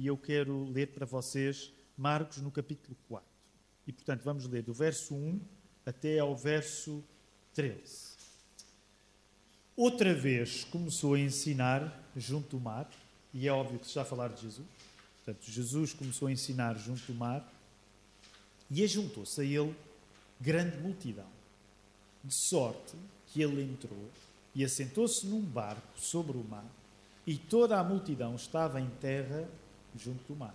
e eu quero ler para vocês Marcos no capítulo 4. E, portanto, vamos ler do verso 1 até ao verso 13. Outra vez começou a ensinar junto do mar, e é óbvio que se está a falar de Jesus. Portanto, Jesus começou a ensinar junto do mar, e ajuntou-se a ele grande multidão, de sorte que ele entrou e assentou-se num barco sobre o mar, e toda a multidão estava em terra junto do mar.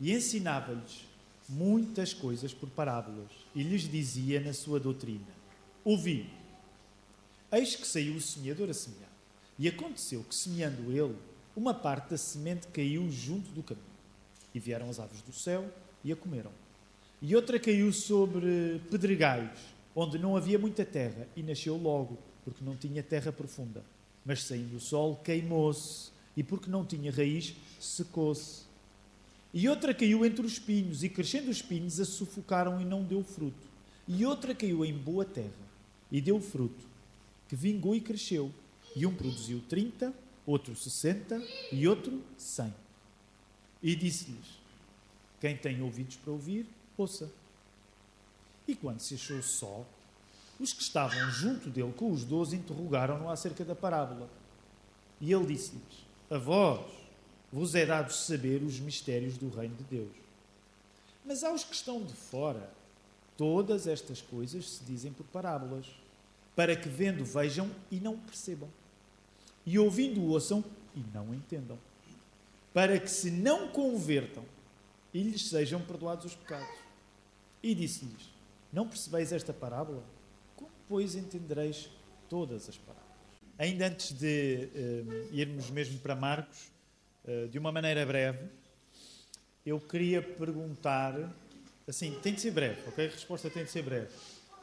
E ensinava-lhes muitas coisas por parábolas, e lhes dizia na sua doutrina: Ouvi, eis que saiu o semeador a semear. E aconteceu que, semeando ele, uma parte da semente caiu junto do caminho. E vieram as aves do céu e a comeram. E outra caiu sobre pedregais, onde não havia muita terra, e nasceu logo, porque não tinha terra profunda. Mas saindo o sol, queimou-se, e porque não tinha raiz, secou-se. E outra caiu entre os espinhos, e crescendo os espinhos a sufocaram e não deu fruto. E outra caiu em boa terra, e deu fruto, que vingou e cresceu. E um produziu trinta, outro sessenta e outro cem. E disse-lhes: Quem tem ouvidos para ouvir, ouça. E quando se achou só, os que estavam junto dele com os doze interrogaram-no acerca da parábola. E ele disse-lhes: A vós vos é dado saber os mistérios do reino de Deus. Mas aos que estão de fora, todas estas coisas se dizem por parábolas, para que vendo vejam e não percebam, e ouvindo ouçam e não entendam, para que se não convertam e lhes sejam perdoados os pecados. E disse-lhes: Não percebeis esta parábola? Como, pois, entendereis todas as parábolas? Ainda antes de uh, irmos mesmo para Marcos, eh, de uma maneira breve, eu queria perguntar, assim, tem de ser breve, ok? A resposta tem de ser breve.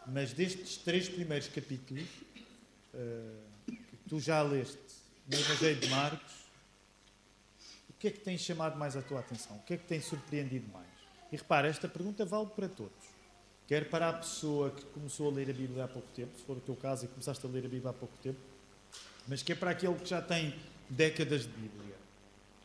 Mas destes três primeiros capítulos, uh, que tu já leste no Evangelho de Marcos, o que é que tem chamado mais a tua atenção? O que é que tem surpreendido mais? E repara, esta pergunta vale para todos. Quer para a pessoa que começou a ler a Bíblia há pouco tempo, se for o teu caso e começaste a ler a Bíblia há pouco tempo, mas quer para aquele que já tem décadas de Bíblia.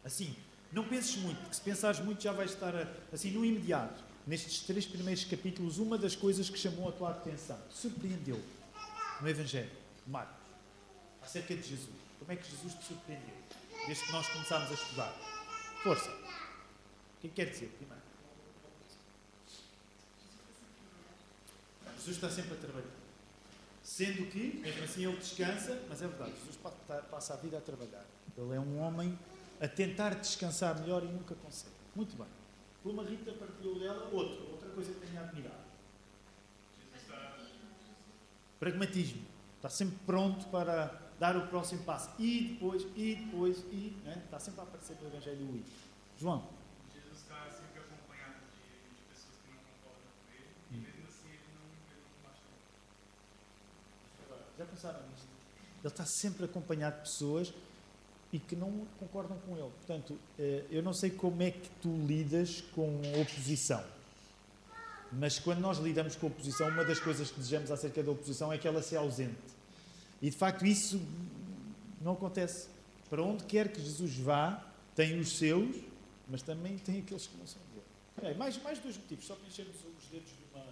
Assim, não penses muito, porque se pensares muito já vais estar assim no imediato. Nestes três primeiros capítulos, uma das coisas que chamou a tua atenção, surpreendeu no Evangelho, Marcos, acerca de Jesus. Como é que Jesus te surpreendeu? Desde que nós começámos a estudar. Força. O que é que quer dizer, primeiro? Jesus está sempre a trabalhar. Sendo que, mesmo assim, ele descansa, mas é verdade, Jesus passa a vida a trabalhar. Ele é um homem a tentar descansar melhor e nunca consegue. Muito bem. Como a Rita partilhou dela, outra, outra coisa que tenho admirado. Pragmatismo. Está sempre pronto para dar o próximo passo. E depois, e depois, e. Né? Está sempre a aparecer no Evangelho o. João. Jesus está sempre acompanhado de, de pessoas que não concordam com ele, e mesmo assim ele não, ele não baixa. Já pensaram nisto? Ele está sempre acompanhado de pessoas e que não concordam com ele. Portanto, eh, eu não sei como é que tu lidas com oposição, mas quando nós lidamos com a oposição, uma das coisas que desejamos acerca da oposição é que ela seja ausente. E de facto isso não acontece. Para onde quer que Jesus vá, tem os seus, mas também tem aqueles que não são dele. Mais, mais dois motivos, só para enchermos os dedos de uma.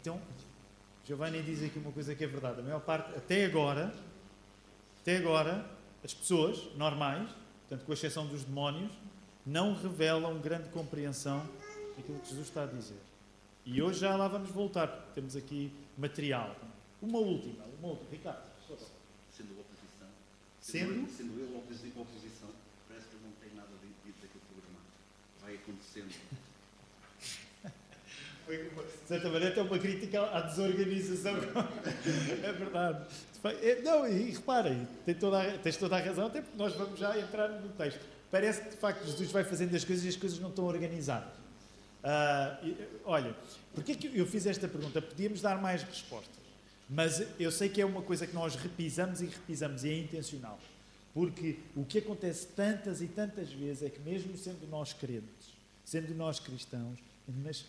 Então, Giovanni diz aqui uma coisa que é verdade. A maior parte, até agora, até agora, as pessoas normais, portanto, com exceção dos demónios, não revelam grande compreensão daquilo que Jesus está a dizer. E hoje já lá vamos voltar, porque temos aqui material. Uma última, uma última. Ricardo, Sendo oposição. Sendo? Sendo eu oposição, parece que eu não tenho nada dito daquele programa. Vai acontecendo. De certa maneira, é uma crítica à desorganização. é verdade. É, não, e repara, tem toda a, tens toda a razão, até porque nós vamos já entrar no texto. Parece que, de facto, Jesus vai fazendo as coisas e as coisas não estão organizadas. Uh, olha, porquê que eu fiz esta pergunta? Podíamos dar mais respostas, mas eu sei que é uma coisa que nós repisamos e repisamos e é intencional. Porque o que acontece tantas e tantas vezes é que, mesmo sendo nós crentes, sendo nós cristãos, mas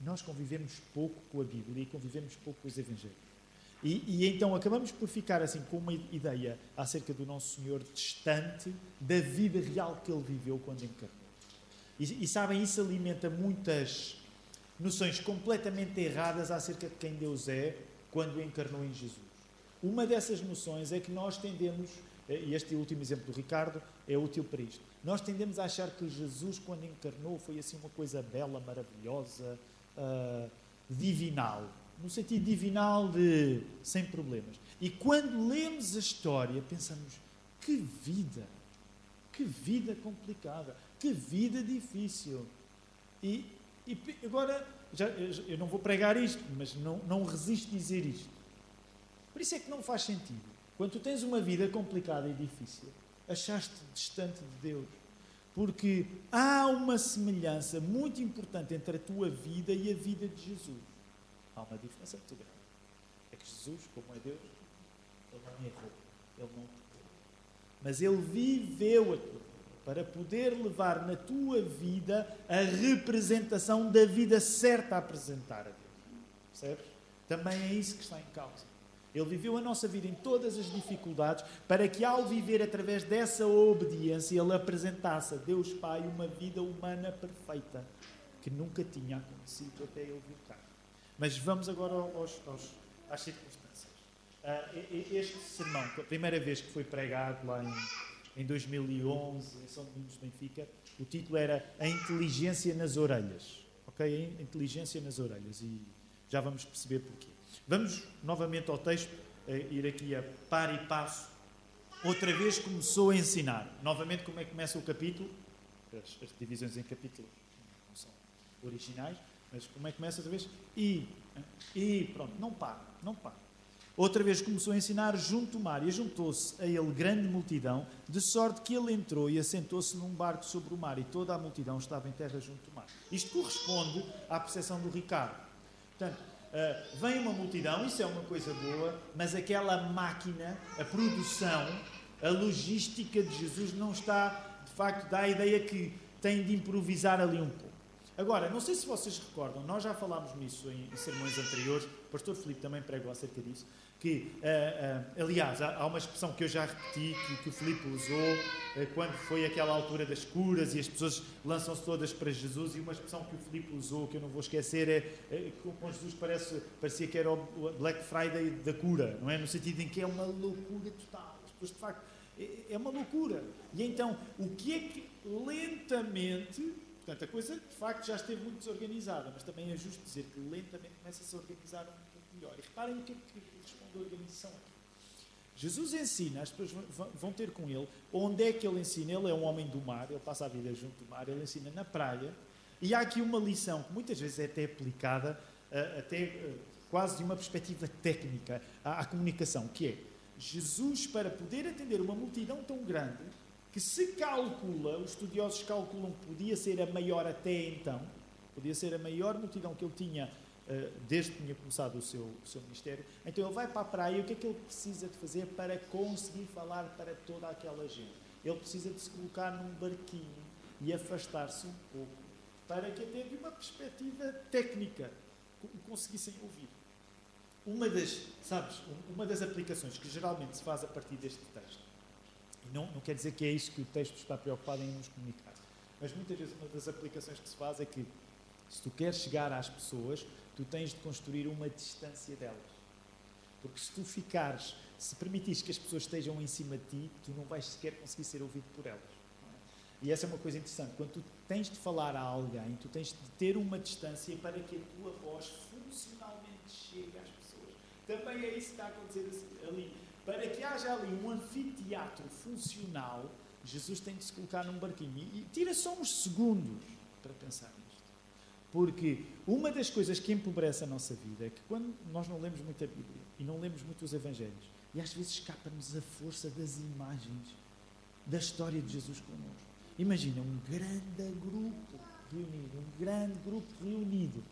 nós convivemos pouco com a Bíblia e convivemos pouco com os Evangelhos. E, e, então acabamos por ficar assim com uma ideia acerca do nosso Senhor distante da vida real que ele viveu quando encarnou. E, e sabem, isso alimenta muitas noções completamente erradas acerca de quem Deus é quando encarnou em Jesus. Uma dessas noções é que nós tendemos, e este último exemplo do Ricardo é útil para isto, nós tendemos a achar que Jesus, quando encarnou, foi assim uma coisa bela, maravilhosa, uh, divinal no sentido divinal de sem problemas. E quando lemos a história, pensamos: que vida, que vida complicada, que vida difícil. E, e agora, já, eu não vou pregar isto, mas não, não resisto a dizer isto. Por isso é que não faz sentido. Quando tu tens uma vida complicada e difícil, achaste distante de Deus. Porque há uma semelhança muito importante entre a tua vida e a vida de Jesus há uma diferença muito grande. É que Jesus, como é Deus, ele não errou, ele não pecou. Mas ele viveu a tua vida para poder levar na tua vida a representação da vida certa a apresentar a Deus. Percebes? Também é isso que está em causa. Ele viveu a nossa vida em todas as dificuldades para que, ao viver através dessa obediência, ele apresentasse a Deus Pai uma vida humana perfeita que nunca tinha acontecido até ele vir cá. Mas vamos agora aos, aos, às circunstâncias. Uh, este sermão, a primeira vez que foi pregado lá em, em 2011, em São Domingos de Benfica, o título era A Inteligência nas Orelhas. Ok? A Inteligência nas Orelhas. E já vamos perceber porquê. Vamos novamente ao texto, ir aqui a par e passo. Outra vez começou a ensinar. Novamente, como é que começa o capítulo? As, as divisões em capítulos não são originais. Mas como é que começa outra vez? E, e pronto, não para, não para. Outra vez começou a ensinar junto ao mar, e juntou-se a ele grande multidão, de sorte que ele entrou e assentou-se num barco sobre o mar, e toda a multidão estava em terra junto ao mar. Isto corresponde à percepção do Ricardo. Portanto, uh, vem uma multidão, isso é uma coisa boa, mas aquela máquina, a produção, a logística de Jesus não está, de facto, dá a ideia que tem de improvisar ali um pouco. Agora, não sei se vocês recordam, nós já falámos nisso em, em sermões anteriores, o pastor Filipe também pregou acerca disso, que, uh, uh, aliás, há, há, uma expressão que eu já repeti, que, que o Filipe usou, uh, quando foi aquela altura das curas e as pessoas lançam-se todas para Jesus, e uma expressão que o Filipe usou, que eu não vou esquecer, é, é com Jesus parece, parecia que era o Black Friday da cura, não é? No sentido em que é uma loucura total. As pessoas, de facto, é, é uma loucura. E então, o que é que lentamente Portanto, a coisa de facto já esteve muito desorganizada, mas também é justo dizer que lentamente começa-se a organizar um pouco melhor. E reparem o que é que responde a organização aqui. Jesus ensina, as pessoas vão ter com ele, onde é que ele ensina? Ele é um homem do mar, ele passa a vida junto do mar, ele ensina na praia, e há aqui uma lição que muitas vezes é até aplicada, eh, até eh, quase de uma perspectiva técnica à comunicação, que é Jesus, para poder atender uma multidão tão grande, que se calcula, os estudiosos calculam que podia ser a maior até então, podia ser a maior multidão que ele tinha uh, desde que tinha começado o seu, o seu ministério. Então ele vai para a praia e o que é que ele precisa de fazer para conseguir falar para toda aquela gente? Ele precisa de se colocar num barquinho e afastar-se um pouco para que até de uma perspectiva técnica conseguissem ouvir. Uma das, sabes, uma das aplicações que geralmente se faz a partir deste texto não, não quer dizer que é isso que o texto está preocupado em nos comunicar. Mas muitas vezes uma das aplicações que se faz é que se tu queres chegar às pessoas, tu tens de construir uma distância delas. Porque se tu ficares, se permitires que as pessoas estejam em cima de ti, tu não vais sequer conseguir ser ouvido por elas. É? E essa é uma coisa interessante. Quando tu tens de falar a alguém, tu tens de ter uma distância para que a tua voz funcionalmente chegue às pessoas. Também é isso que está a acontecer ali para que haja ali um anfiteatro funcional, Jesus tem de se colocar num barquinho. E, tira só uns segundos para pensar nisto. Porque uma das coisas que empobrece a nossa vida é que quando nós não lemos muito a Bíblia e não lemos muito os Evangelhos, e às vezes escapa-nos a força das imagens da história de Jesus connosco. Imagina um grande grupo reunido, um grande grupo reunido,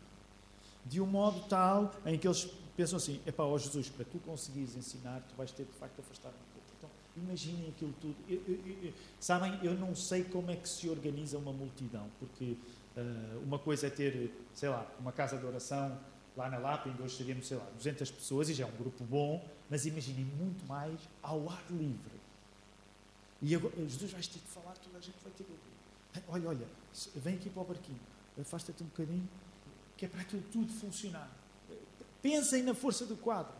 de um modo tal em que eles pensam assim: é para ó Jesus, para tu conseguires ensinar, tu vais ter de facto afastar um pouco. Então, imaginem aquilo tudo. Eu, eu, eu, sabem, eu não sei como é que se organiza uma multidão, porque uh, uma coisa é ter, sei lá, uma casa de oração lá na Lapa, ainda hoje seríamos, sei lá, 200 pessoas, e já é um grupo bom, mas imaginem muito mais ao ar livre. E agora, Jesus vai ter de falar, toda a gente vai ter de ouvir. Olha, olha, vem aqui para o barquinho, afasta-te um bocadinho, que é para aquilo tudo funcionar. Pensem na força do quadro.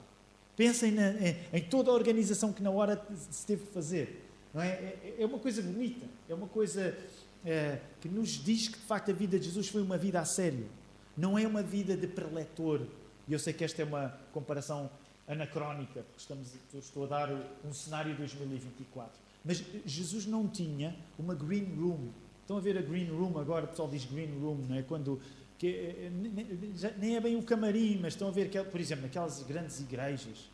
Pensem na, em, em, toda a organização que na hora se teve de fazer. Não é? é? é uma coisa bonita, é uma coisa é, que nos diz que de facto a vida de Jesus foi uma vida a sério. Não é uma vida de preletor. E eu sei que esta é uma comparação anacrónica, porque estamos, estou a dar um cenário de 2024. Mas Jesus não tinha uma green room. Estão a ver a green room agora? O pessoal diz green room, não é? Quando que eh, nem é bem o camarim, mas estão a ver, que, por exemplo, naquelas grandes igrejas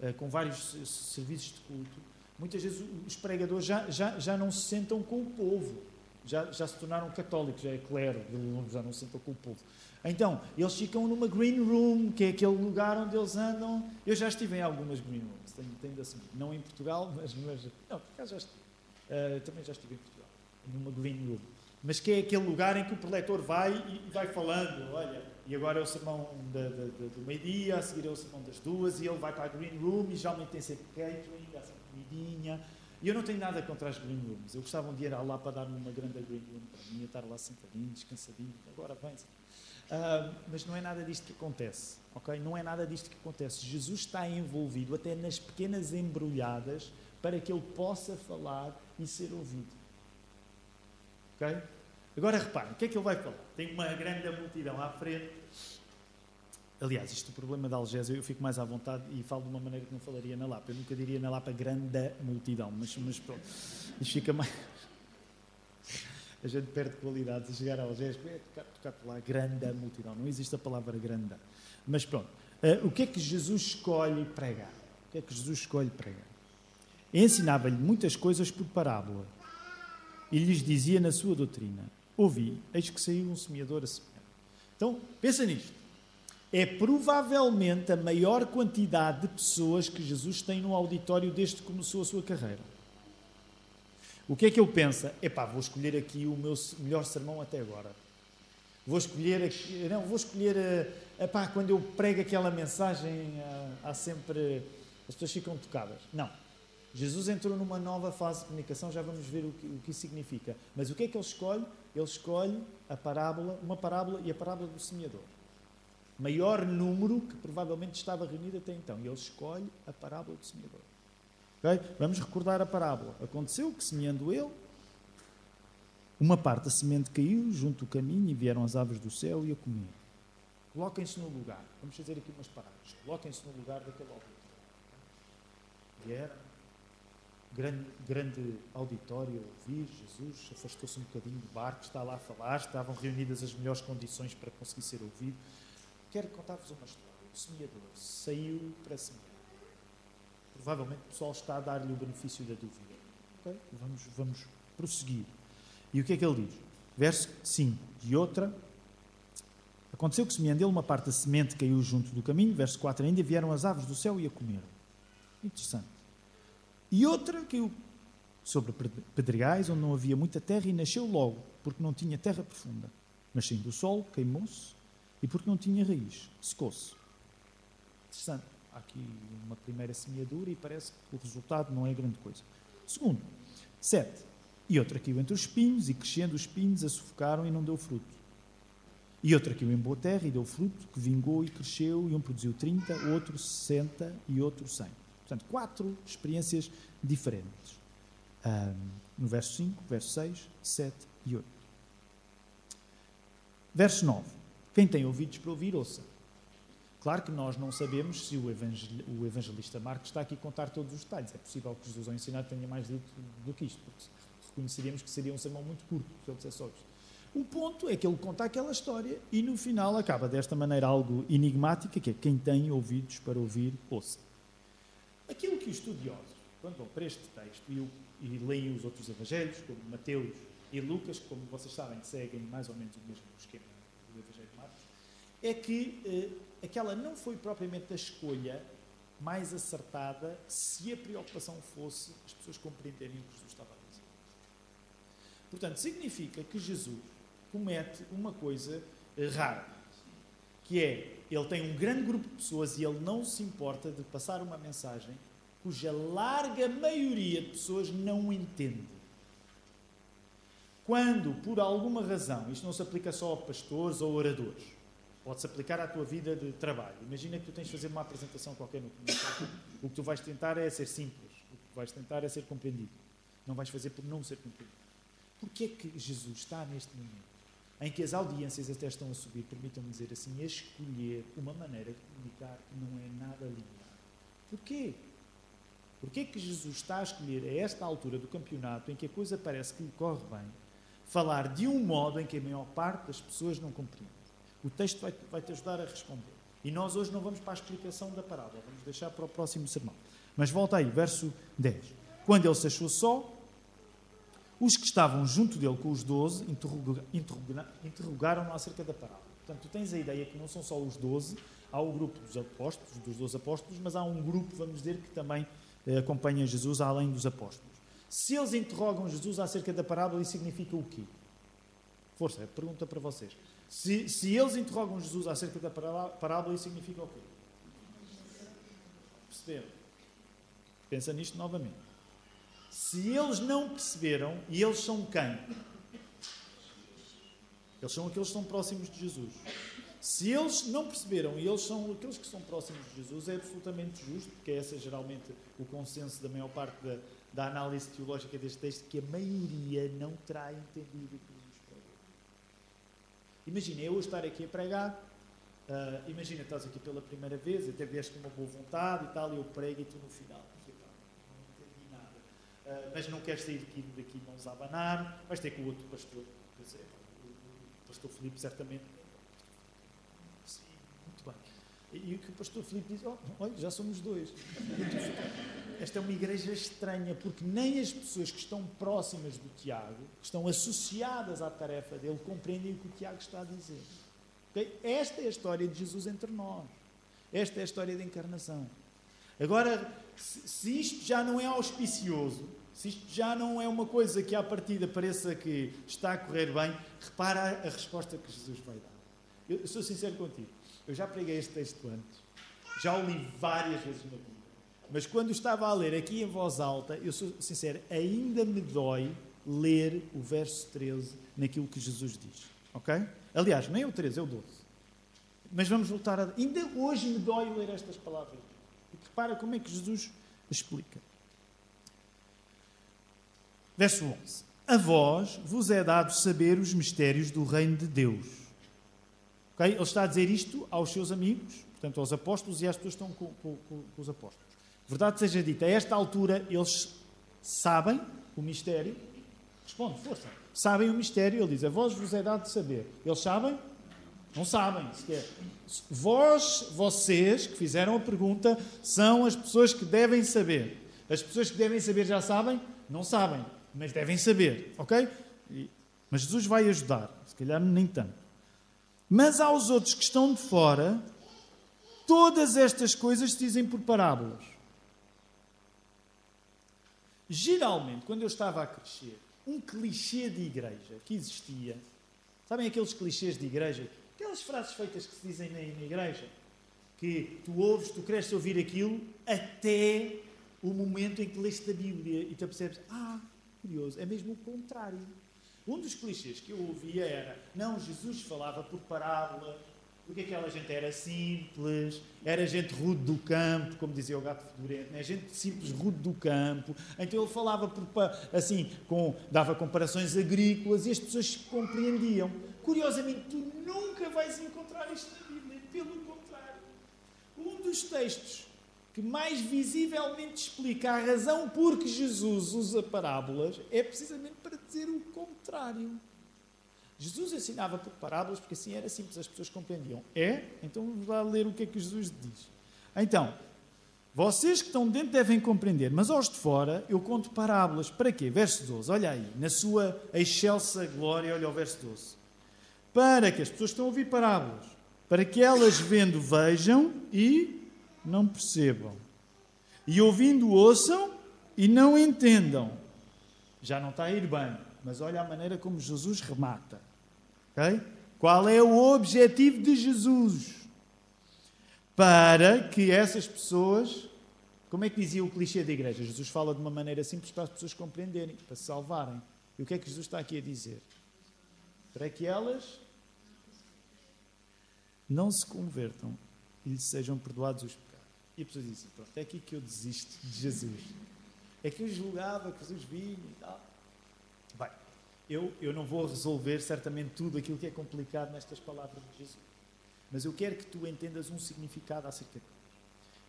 eh, com vários serviços de culto, muitas vezes os pregadores já, já, já não se sentam com o povo, já, já se tornaram católicos, já é clero, já não se sentam com o povo. Então, eles ficam numa green room, que é aquele lugar onde eles andam. Eu já estive em algumas green rooms, tenho, tenho de assumir. Não em Portugal, mas. mas não, por acaso já estive. Uh, também já estive em Portugal, numa green room mas que é aquele lugar em que o preletor vai e vai falando, olha, e agora é o sermão da, da, da, do meio-dia, a seguir é o sermão das duas, e ele vai para a green room e geralmente tem sempre catering, dá sempre comidinha. E eu não tenho nada contra as green rooms. Eu gostava um dia ir lá para dar-me uma grande green room para mim, estar lá sentadinho, descansadinho, agora vem. Uh, mas não é nada disto que acontece, ok? Não é nada disto que acontece. Jesus está envolvido até nas pequenas embrulhadas para que ele possa falar e ser ouvido. Agora reparem, o que é que ele vai falar? Tem uma grande multidão à frente. Aliás, isto o problema da Algésia, eu fico mais à vontade e falo de uma maneira que não falaria na Lapa. Eu nunca diria na Lapa grande multidão, mas, mas pronto. Isto fica mais. A gente perde qualidade de chegar a Algésia, é tocar, tocar por lá, grande multidão. Não existe a palavra grande. Mas pronto. Uh, o que é que Jesus escolhe pregar? O que é que Jesus escolhe pregar? Ensinava-lhe muitas coisas por parábola e lhes dizia na sua doutrina: Ouvi, eis que saiu um semeador a semear. Então, pensa nisto. É provavelmente a maior quantidade de pessoas que Jesus tem no auditório desde que começou a sua carreira. O que é que ele pensa? Epá, vou escolher aqui o meu melhor sermão até agora. Vou escolher aqui, não, vou escolher, epá, quando eu prego aquela mensagem, eh, há sempre, as pessoas ficam tocadas. Não. Jesus entrou numa nova fase de comunicação, já vamos ver o que, o que isso significa. Mas o que é que ele escolhe? Ele escolhe a parábola, uma parábola e a parábola do semeador. Maior número que provavelmente estava reunido até então. E ele escolhe a parábola do semeador. Okay? Vamos recordar a parábola. Aconteceu que, semeando ele, uma parte da semente caiu junto do caminho e vieram as aves do céu e a comer. Coloquem-se no lugar. Vamos fazer aqui umas parábolas. Coloquem-se no lugar daquele autor. Vieram grande, grande auditório a ouvir, Jesus afastou-se um bocadinho do barco, está lá a falar, estavam reunidas as melhores condições para conseguir ser ouvido. Quero contar-vos uma história. O semeador saiu para semear. Provavelmente o pessoal está a dar-lhe o benefício da dúvida. Okay? Vamos, vamos prosseguir. E o que é que ele diz? Verso 5. E outra. Aconteceu que, semeando ele, uma parte da semente caiu junto do caminho. Verso 4 ainda. Vieram as aves do céu e a comeram. Interessante. E outra caiu sobre pedregais, onde não havia muita terra, e nasceu logo, porque não tinha terra profunda. Mas sim do sol, queimou-se, e porque não tinha raiz, secou-se. Interessante. Há aqui uma primeira semeadura e parece que o resultado não é grande coisa. Segundo, sete. E outra caiu entre os espinhos, e crescendo os espinhos a sufocaram e não deu fruto. E outra caiu em boa terra e deu fruto, que vingou e cresceu, e um produziu 30, outro 60 e outro 100. Portanto, quatro experiências diferentes. Um, no verso 5, verso 6, 7 e 8. Verso 9. Quem tem ouvidos para ouvir, ouça. Claro que nós não sabemos se o, evangelista Marcos está aqui a contar todos os detalhes. É possível que Jesus ao ensinar tenha mais dito do que isto, porque reconheceríamos que seria um sermão muito curto se ele dissesse só isto. O ponto é que ele conta aquela história e no final acaba desta maneira algo enigmática, que é quem tem ouvidos para ouvir, ouça. Aquilo que os estudiosos, quando vão para este texto e, e leem os outros evangelhos, como Mateus e Lucas, como vocês sabem, seguem mais ou menos o mesmo esquema do Evangelho de Marcos, é que eh, aquela não foi propriamente a escolha mais acertada se a preocupação fosse as pessoas compreenderem o que Jesus estava a dizer. Portanto, significa que Jesus comete uma coisa rara, que é, ele tem um grande grupo de pessoas e ele não se importa de passar uma mensagem cuja larga maioria de pessoas não entende. Quando, por alguma razão, isto não se aplica só a pastores ou oradores, pode-se aplicar à tua vida de trabalho. Imagina que tu tens de fazer uma apresentação qualquer no comunicado. O que tu vais tentar é ser simples, o que tu vais tentar é ser compreendido. Não vais fazer por não ser compreendido. Porquê é que Jesus está neste momento em que as audiências até estão a subir, permitam-me dizer assim, a escolher uma maneira de comunicar que não é nada linear? Porquê? Porquê que Jesus está a escolher, a esta altura do campeonato, em que a coisa parece que lhe corre bem, falar de um modo em que a maior parte das pessoas não compreende? O texto vai, vai te ajudar a responder. E nós hoje não vamos para a explicação da parábola, vamos deixar para o próximo sermão. Mas volta aí, verso 10. Quando ele se achou só, os que estavam junto dele com os doze interrogaram-no acerca da parábola. Portanto, tens a ideia que não são só os doze, há o grupo dos apóstolos, dos doze apóstolos, mas há um grupo, vamos dizer, que também eh, acompanha Jesus além dos apóstolos. Se eles interrogam Jesus acerca da parábola, isso significa o quê? Força, é pergunta para vocês. Se, se eles interrogam Jesus acerca da parábola, isso significa o quê? Perceberam? Pensa nisto novamente. Se eles não perceberam, e eles são quem? Eles são aqueles que estão próximos de Jesus. Se eles não perceberam e eles são aqueles que estão próximos de Jesus, é absolutamente justo, porque esse é geralmente o consenso da maior parte da, da análise teológica deste texto, que a maioria não terá entendido o que Jesus pregou. Imagina eu estar aqui a pregar, uh, imagina estás aqui pela primeira vez, até vieste uma boa vontade e tal, e eu prego e tu no final uh, mas não queres sair daqui, daqui mãos a abanar, vais ter com o outro pastor. Dizer, o pastor Filipe certamente. Sim, muito bem. E o que o pastor Filipe diz, oh, olha, já somos dois. Esta é uma igreja estranha, porque nem as pessoas que estão próximas do Tiago, que estão associadas à tarefa dele, compreendem o que o Tiago está a dizer. Okay? Esta é a história de Jesus entre nós. Esta é a história da encarnação. Agora, se isto já não é auspicioso, se isto já não é uma coisa que à partida pareça que está a correr bem, repara a resposta que Jesus vai dar. Eu, sou sincero contigo, eu já preguei este texto antes, já o li várias vezes na vida, mas quando estava a ler aqui em voz alta, eu sou sincero, ainda me dói ler o verso 13 naquilo que Jesus diz. Ok? Aliás, nem é o 13, é o 12. Mas vamos voltar a. Ainda hoje me dói ler estas palavras. Repara como é que Jesus explica. Verso 11: A vós vos é dado saber os mistérios do reino de Deus. Okay? Ele está a dizer isto aos seus amigos, portanto, aos apóstolos e às pessoas que estão com, com, com os apóstolos. Verdade seja dita, a esta altura eles sabem o mistério. Responde, força. Sabem o mistério, ele diz: A vós vos é dado saber. Eles sabem? Não sabem sequer. Vós, vocês que fizeram a pergunta, são as pessoas que devem saber. As pessoas que devem saber já sabem? Não sabem, mas devem saber, ok? Mas Jesus vai ajudar, se calhar nem tanto. Mas aos outros que estão de fora, todas estas coisas se dizem por parábolas. Geralmente, quando eu estava a crescer, um clichê de igreja que existia, sabem aqueles clichês de igreja? Aquelas frases feitas que se dizem na, na igreja, que tu ouves, tu cresces ouvir aquilo até o momento em que leste a Bíblia e tu percebes, ah, curioso, é mesmo o contrário. Um dos clichês que eu ouvia era, não, Jesus falava por parábola, porque aquela gente era simples, era gente rude do campo, como dizia o gato fedorento, né? gente simples, rude do campo. Então ele falava por, assim, com, dava comparações agrícolas e as pessoas compreendiam. Curiosamente, tu nunca vais encontrar isto na Bíblia, pelo contrário. Um dos textos que mais visivelmente explica a razão por que Jesus usa parábolas é precisamente para dizer o contrário. Jesus ensinava por parábolas porque assim era simples, as pessoas compreendiam. É? Então vamos lá ler o que é que Jesus diz. Então, vocês que estão dentro devem compreender, mas aos de fora eu conto parábolas. Para quê? Verso 12, olha aí, na sua excelsa glória, olha o verso 12 para que as pessoas estão a ouvir parábolas, para que elas vendo vejam e não percebam, e ouvindo ouçam e não entendam. Já não está a ir bem, mas olha a maneira como Jesus remata. Okay? Qual é o objetivo de Jesus? Para que essas pessoas. Como é que dizia o clichê da igreja? Jesus fala de uma maneira simples para as pessoas compreenderem, para se salvarem. E o que é que Jesus está aqui a dizer? Para que elas não se convertam e lhes sejam perdoados os pecados. E a pessoa diz assim, pronto, é aqui que eu desisto de Jesus. É que eu julgava que Jesus vinha e tal. Bem, eu, eu não vou resolver certamente tudo aquilo que é complicado nestas palavras de Jesus. Mas eu quero que tu entendas um significado acerca de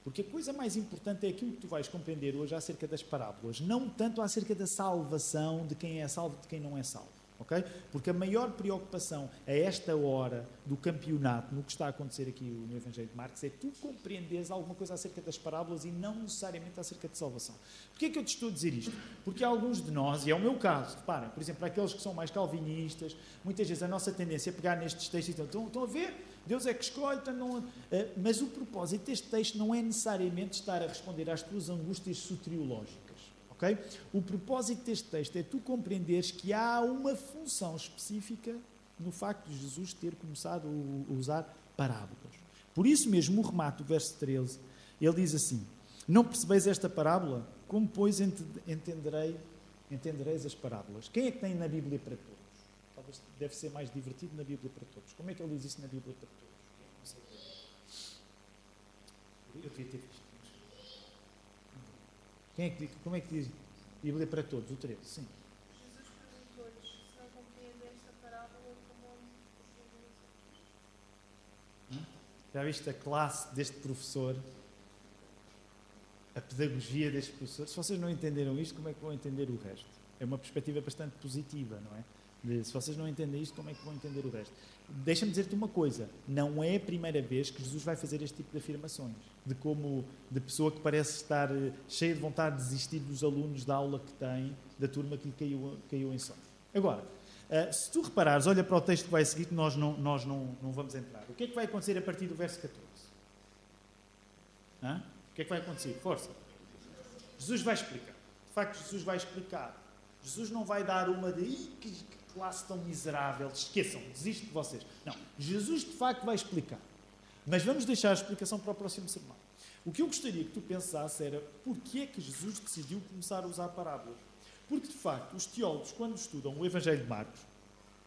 porque a coisa mais importante é aquilo que tu vais compreender hoje acerca das parábolas, não tanto acerca da salvação de quem é salvo de quem não é salvo. Porque a maior preocupação a esta hora do campeonato, no que está a acontecer aqui no Evangelho de Marcos, é tu compreenderes alguma coisa acerca das parábolas e não necessariamente acerca de salvação. Porquê é que eu te estou a dizer isto? Porque alguns de nós, e é o meu caso, reparem, por exemplo, aqueles que são mais calvinistas, muitas vezes a nossa tendência é pegar nestes textos e estão, estão a ver? Deus é que escolhe, então não, eh, mas o propósito deste texto não é necessariamente estar a responder às tuas angústias soteriológicas. Okay? O propósito deste texto é tu compreenderes que há uma função específica no facto de Jesus ter começado a usar parábolas. Por isso mesmo, o remate do verso 13, ele diz assim: Não percebeis esta parábola? Como, pois, entenderei, entendereis as parábolas? Quem é que tem na Bíblia para todos? Talvez deve ser mais divertido na Bíblia para todos. Como é que ele diz isso na Bíblia para todos? Eu devia ter visto. Quem é que, como é que diz Bíblia para todos? O 13, sim. Jesus perguntou-lhes se não compreendem esta parábola como? Já viste a classe deste professor? A pedagogia deste professor? Se vocês não entenderam isto, como é que vão entender o resto? É uma perspectiva bastante positiva, não é? Se vocês não entendem isto, como é que vão entender o resto? Deixa-me dizer-te uma coisa: não é a primeira vez que Jesus vai fazer este tipo de afirmações, de como de pessoa que parece estar eh, cheia de vontade de desistir dos alunos da aula que tem, da turma que lhe caiu, caiu em sono. Agora, uh, se tu reparares, olha para o texto que vai seguir, que nós, não, nós não, não vamos entrar. O que é que vai acontecer a partir do verso 14? Hã? O que é que vai acontecer? Força. Jesus vai explicar. De facto, Jesus vai explicar. Jesus não vai dar uma de classe tão miserável, esqueçam, desisto de vocês. Não, Jesus de facto vai explicar. Mas vamos deixar a explicação para o próximo sermão. O que eu gostaria que tu pensasses era porquê é que Jesus decidiu começar a usar parábolas? Porque, de facto, os teólogos, quando estudam o Evangelho de Marcos,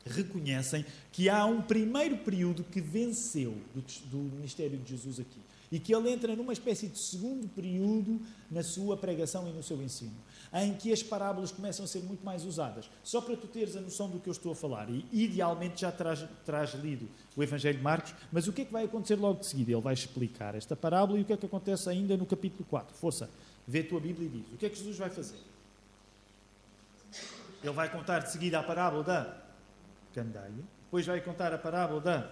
reconhecem que há um primeiro período que venceu do, do ministério de Jesus aqui e que ele entra numa espécie de segundo período na sua pregação e no seu ensino, em que as parábolas começam a ser muito mais usadas. Só para tu teres a noção do que eu estou a falar, e idealmente já terás, terás lido o Evangelho de Marcos, mas o que é que vai acontecer logo de seguida? Ele vai explicar esta parábola e o que é que acontece ainda no capítulo 4. Força, vê a tua Bíblia e diz: o que é que Jesus vai fazer? Ele vai contar de seguida a parábola da candeia, depois vai contar a parábola da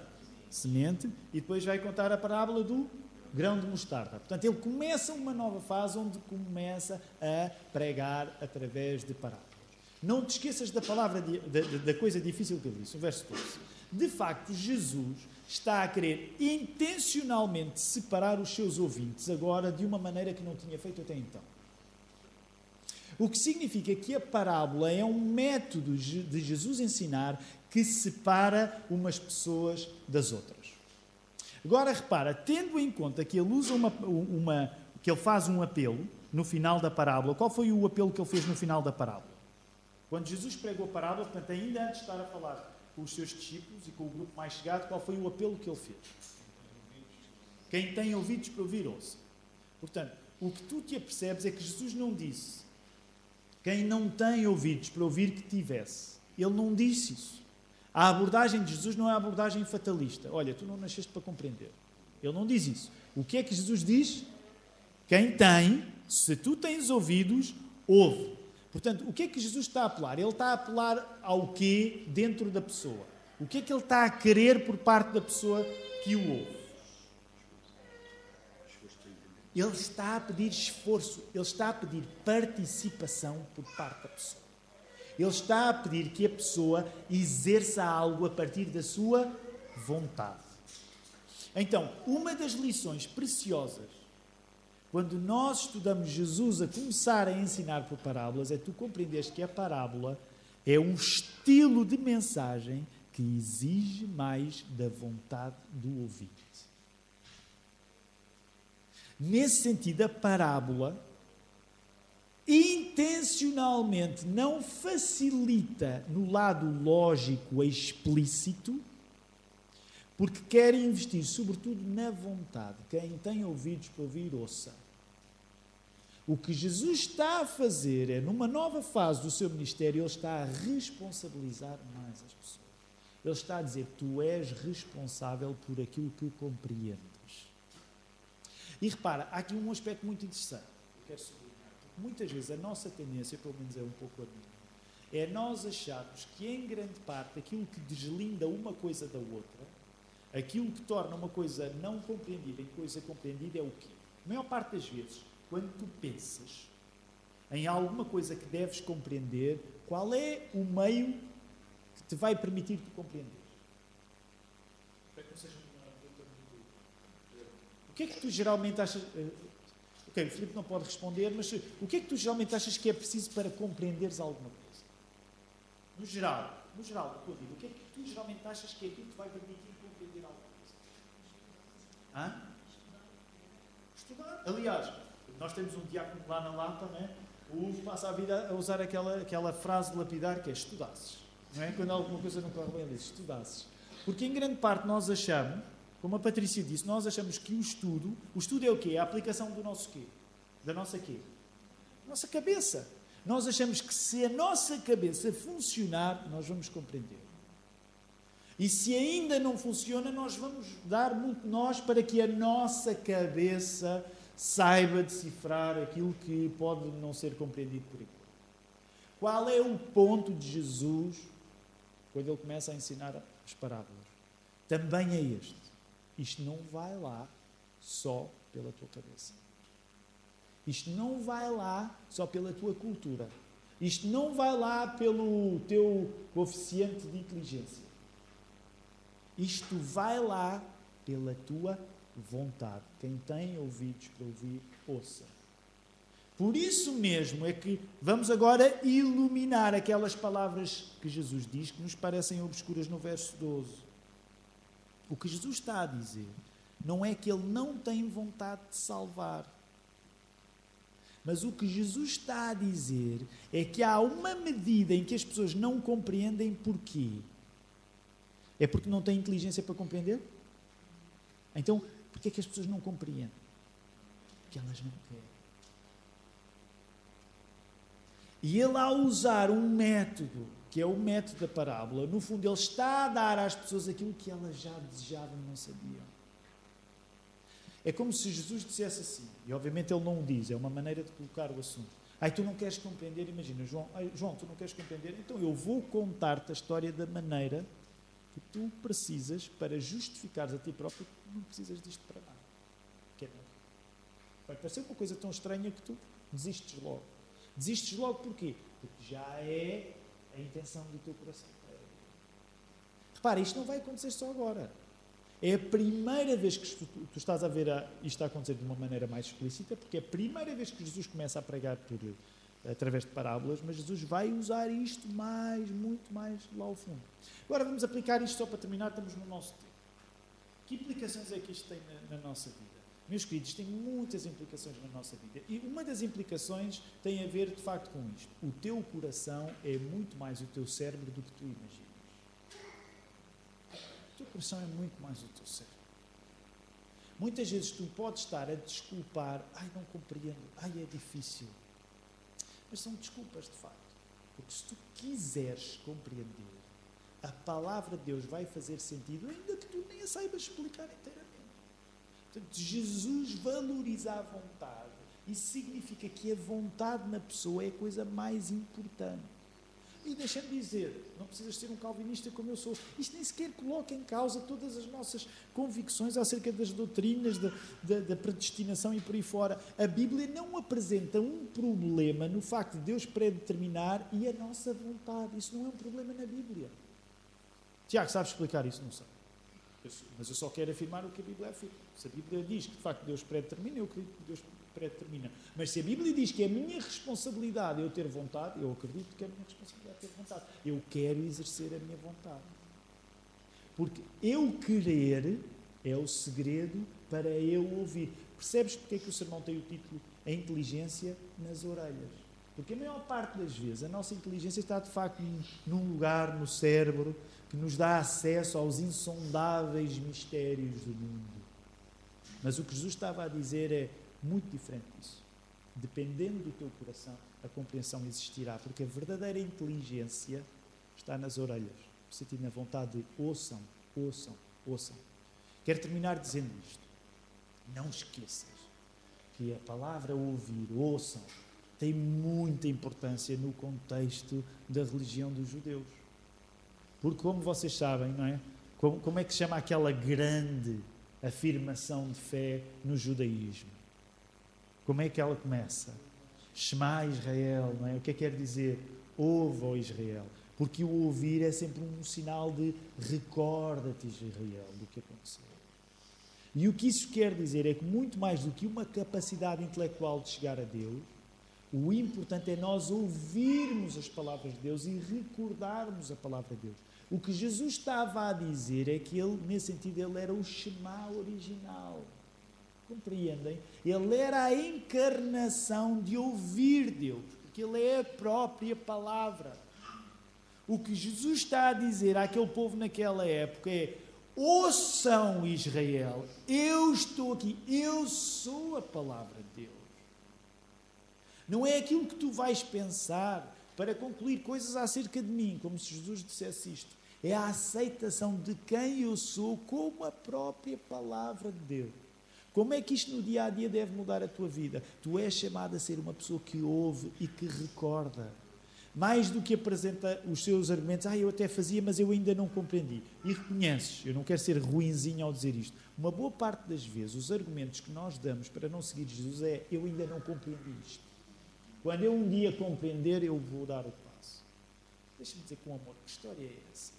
semente e depois vai contar a parábola do grão de mostarda. Portanto, ele começa uma nova fase onde começa a pregar através de parábolas. Não te esqueças da palavra, da, da coisa difícil que ele disse, o verso 12. De facto, Jesus está a querer intencionalmente separar os seus ouvintes agora de uma maneira que não tinha feito até então. O que significa que a parábola é um método de Jesus ensinar que separa umas pessoas das outras. Agora repara, tendo em conta que ele usa uma, uma, que ele faz um apelo no final da parábola, qual foi o apelo que ele fez no final da parábola? Quando Jesus pregou a parábola, portanto, ainda antes de estar a falar com os seus discípulos e com o grupo mais chegado, qual foi o apelo que ele fez? Quem tem ouvidos para ouvir, ouça. Portanto, o que tu te apercebes é que Jesus não disse quem não tem ouvidos para ouvir que tivesse. Ele não disse isso. A abordagem de Jesus não é a abordagem fatalista. Olha, tu não nasceste para compreender. Ele não diz isso. O que é que Jesus diz? Quem tem, se tu tens ouvidos, ouve. Portanto, o que é que Jesus está a apelar? Ele está a apelar ao quê dentro da pessoa? O que é que ele está a querer por parte da pessoa que o ouve? Ele está a pedir esforço, ele está a pedir participação por parte da pessoa. Ele está a pedir que a pessoa exerça algo a partir da sua vontade. Então, uma das lições preciosas quando nós estudamos Jesus a começar a ensinar por parábolas, é tu compreenderes que a parábola é um estilo de mensagem que exige mais da vontade do ouvinte. Nesse sentido, a parábola intencionalmente não facilita no lado lógico explícito, porque quer investir sobretudo na vontade. Quem tem ouvidos para ouvir, ouça. O que Jesus está a fazer é, numa nova fase do seu ministério, ele está a responsabilizar mais as pessoas. Ele está a dizer: Tu és responsável por aquilo que compreendes. E repara, há aqui um aspecto muito interessante. Eu quero sublinhar. Muitas vezes a nossa tendência, pelo menos é um pouco a minha, é nós acharmos que, em grande parte, aquilo que deslinda uma coisa da outra, aquilo que torna uma coisa não compreendida em coisa compreendida é o quê? A maior parte das vezes, quando tu pensas em alguma coisa que deves compreender, qual é o meio que te vai permitir tu compreender? Espero que não seja uma pergunta muito- O que é que tu geralmente achas. Ok, o Filipe não pode responder, mas o que é que tu geralmente achas que é preciso para compreenderes alguma coisa? No geral, no geral da tua vida, o que é que tu geralmente achas que é aquilo que vai permitir compreender alguma coisa? Hã? Estudar. Aliás, nós temos um diácono lá na Lapa, não é? O Hugo passa a vida a usar aquela, aquela frase lapidar que é estudasses. Não é? Quando alguma coisa não corre bem, ele diz estudasses. Porque em grande parte nós achamos, como a Patrícia disse, nós achamos que o estudo, o estudo é o quê? É a aplicação do nosso quê? Da nossa quê? Nossa cabeça. Nós achamos que se a nossa cabeça funcionar, nós vamos compreender. E se ainda não funciona, nós vamos dar muito nós para que a nossa cabeça saiba decifrar aquilo que pode não ser compreendido por igual. Qual é o ponto de Jesus quando ele começa a ensinar as parábolas? Também é este. Isto não vai lá só pela tua cabeça. Isto não vai lá só pela tua cultura. Isto não vai lá pelo teu coeficiente de inteligência. Isto vai lá pela tua vontade. Quem tem ouvidos para ouvir, ouça. Por isso mesmo é que vamos agora iluminar aquelas palavras que Jesus diz que nos parecem obscuras no verso 12. O que Jesus está a dizer não é que ele não tem vontade de salvar. Mas o que Jesus está a dizer é que há uma medida em que as pessoas não compreendem porquê. É porque não têm inteligência para compreender? Então, porquê é que as pessoas não compreendem? Porque elas não querem. E ele, ao usar um método, que é o método da parábola, no fundo, ele está a dar às pessoas aquilo que elas já desejavam e não sabiam. É como se Jesus dissesse assim, e obviamente ele não o diz, é uma maneira de colocar o assunto. Ai, tu não queres compreender, imagina, João, ai, João, tu não queres compreender, então eu vou contar-te a história da maneira que tu precisas para justificares a ti próprio que não precisas disto para nada. Que é, vai parecer uma coisa tão estranha que tu desistes logo. Desistes logo porquê? Porque já é a intenção do teu coração. Repara, isto não vai acontecer só agora. É a primeira vez que tu, estás a ver isto a acontecer de uma maneira mais explícita, porque é a primeira vez que Jesus começa a pregar por, através de parábolas, mas Jesus vai usar isto mais, muito mais lá ao fundo. Agora vamos aplicar isto só para terminar, estamos no nosso tempo. Que implicações é que isto tem na, na nossa vida? Meus queridos, tem muitas implicações na nossa vida. E uma das implicações tem a ver, de facto, com isto. O teu coração é muito mais o teu cérebro do que tu imaginas. O teu coração é muito mais o teu cérebro. Muitas vezes tu podes estar a desculpar, ai, não compreendo, ai, é difícil. Mas são desculpas, de facto. Porque se tu quiseres compreender, a palavra de Deus vai fazer sentido, ainda que tu nem a saibas explicar inteiramente. Portanto, Jesus valoriza a vontade. Isso significa que a vontade na pessoa é a coisa mais importante. E deixa-me dizer, não precisas ser um calvinista como eu sou. Isto nem sequer coloca em causa todas as nossas convicções acerca das doutrinas, da, da, da predestinação e por aí fora. A Bíblia não apresenta um problema no facto de Deus predeterminar e a nossa vontade. Isso não é um problema na Bíblia. Tiago, sabes explicar isso? Não sei. Mas eu só quero afirmar o que a Bíblia afirma. Se a Bíblia diz que de facto Deus predetermina, eu acredito que Deus predetermina. Mas se a Bíblia diz que é a minha responsabilidade eu ter vontade, eu acredito que é a minha responsabilidade ter vontade. Eu quero exercer a minha vontade. Porque eu querer é o segredo para eu ouvir. Percebes porque é que o sermão tem o título A Inteligência nas Orelhas? Porque a maior parte das vezes a nossa inteligência está de facto num lugar no cérebro que nos dá acesso aos insondáveis mistérios do mundo. Mas o que Jesus estava a dizer é muito diferente disso. Dependendo do teu coração, a compreensão existirá, porque a verdadeira inteligência está nas orelhas. Sentindo na vontade de ouçam, ouçam, ouçam. Quero terminar dizendo isto. Não esqueças que a palavra ouvir, ouçam, tem muita importância no contexto da religião dos judeus. Porque, como vocês sabem, não é? Como, como é que se chama aquela grande afirmação de fé no judaísmo? Como é que ela começa? Shema Israel, não é? O que é que quer dizer? Ouve, ó Israel. Porque o ouvir é sempre um sinal de recorda-te, Israel, do que aconteceu. E o que isso quer dizer é que, muito mais do que uma capacidade intelectual de chegar a Deus, o importante é nós ouvirmos as palavras de Deus e recordarmos a palavra de Deus. O que Jesus estava a dizer é que ele, nesse sentido, ele era o Shema original. Compreendem? Ele era a encarnação de ouvir Deus, porque ele é a própria palavra. O que Jesus está a dizer àquele povo naquela época é: ouçam Israel, eu estou aqui, eu sou a palavra de Deus. Não é aquilo que tu vais pensar para concluir coisas acerca de mim, como se Jesus dissesse isto. É a aceitação de quem eu sou como a própria palavra de Deus. Como é que isto no dia a dia deve mudar a tua vida? Tu és chamado a ser uma pessoa que ouve e que recorda. Mais do que apresenta os seus argumentos, ah, eu até fazia, mas eu ainda não compreendi. E reconheces, eu não quero ser ruinzinho ao dizer isto. Uma boa parte das vezes, os argumentos que nós damos para não seguir Jesus é, eu ainda não compreendi isto. Quando eu um dia compreender, eu vou dar o passo. Deixa-me dizer com amor, que história é essa?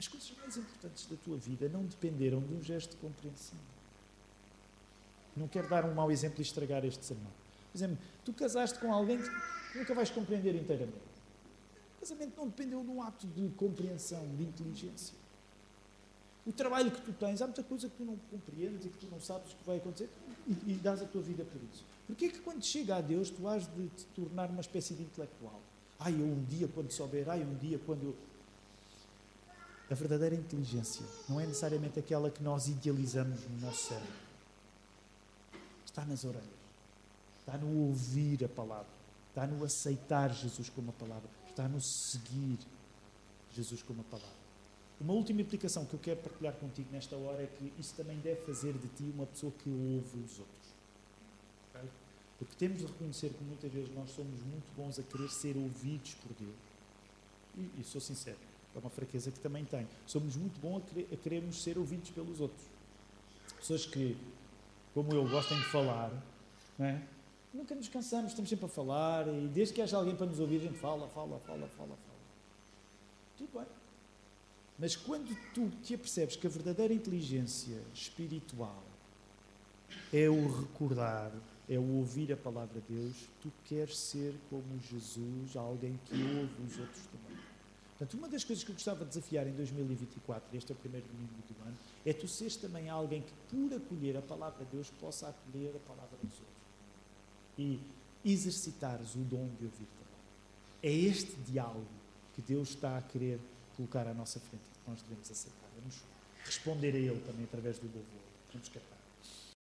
As coisas mais importantes da tua vida não dependeram de um gesto de compreensão. Não quero dar um mau exemplo e estragar este sermão. Por exemplo, tu casaste com alguém que nunca vais compreender inteiramente. O casamento não dependeu de um ato de compreensão, de inteligência. O trabalho que tu tens, há muita coisa que tu não compreendes e que tu não sabes o que vai acontecer e, e dás a tua vida por isso. Porquê que quando chega a Deus tu has de te tornar uma espécie de intelectual? Ai, eu um dia quando souber, ai, um dia quando. A verdadeira inteligência não é necessariamente aquela que nós idealizamos no nosso cérebro está nas orelhas, está no ouvir a palavra, está no aceitar Jesus como a palavra, está no seguir Jesus como a palavra. Uma última implicação que eu quero partilhar contigo nesta hora é que isso também deve fazer de ti uma pessoa que ouve os outros. Porque temos de reconhecer que muitas vezes nós somos muito bons a querer ser ouvidos por Deus. E, e sou sincero, é uma fraqueza que também tenho. Somos muito bons a, querer, a querermos ser ouvidos pelos outros. Pessoas que como eu, gostem de falar, não é? nunca nos cansamos, estamos sempre a falar e desde que haja alguém para nos ouvir, a gente fala, fala, fala, fala, fala. Tudo bem. Mas quando tu te apercebes que a verdadeira inteligência espiritual é o recordar, é o ouvir a palavra de Deus, tu queres ser como Jesus, alguém que ouve os outros também. Portanto, uma das coisas que eu gostava de desafiar em 2024, este é o primeiro domingo do ano, é tu seres também alguém que, por acolher a palavra de Deus, possa acolher a palavra dos outros. E exercitares o dom de ouvir também. É este diálogo que Deus está a querer colocar à nossa frente, que nós devemos aceitar. Vamos responder a Ele também através do louvor. Vamos cantar.